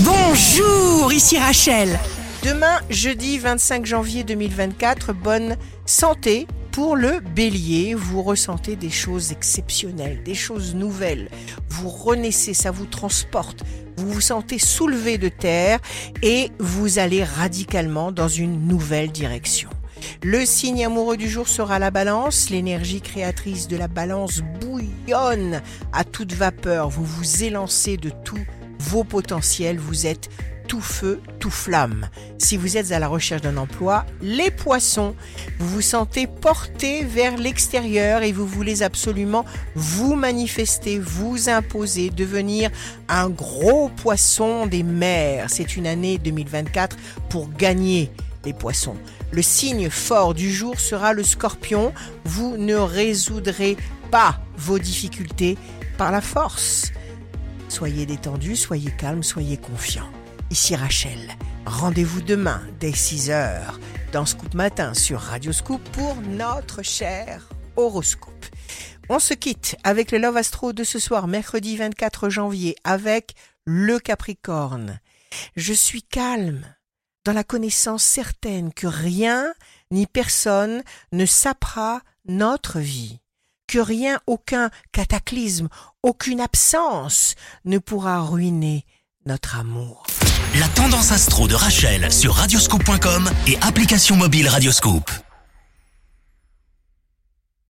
Bonjour, ici Rachel. Demain, jeudi 25 janvier 2024, bonne santé pour le bélier. Vous ressentez des choses exceptionnelles, des choses nouvelles. Vous renaissez, ça vous transporte. Vous vous sentez soulevé de terre et vous allez radicalement dans une nouvelle direction. Le signe amoureux du jour sera la balance. L'énergie créatrice de la balance bouillonne à toute vapeur. Vous vous élancez de tous vos potentiels. Vous êtes tout feu, tout flamme. Si vous êtes à la recherche d'un emploi, les poissons, vous vous sentez porté vers l'extérieur et vous voulez absolument vous manifester, vous imposer, devenir un gros poisson des mers. C'est une année 2024 pour gagner les poissons. Le signe fort du jour sera le scorpion. Vous ne résoudrez pas vos difficultés par la force. Soyez détendu, soyez calme, soyez confiant. Ici Rachel. Rendez-vous demain dès 6h dans Scoop Matin sur Radio Scoop pour notre cher horoscope. On se quitte avec le Love Astro de ce soir, mercredi 24 janvier, avec le Capricorne. Je suis calme dans la connaissance certaine que rien ni personne ne sapera notre vie, que rien, aucun cataclysme, aucune absence ne pourra ruiner notre amour. La tendance astro de Rachel sur radioscope.com et application mobile Radioscope.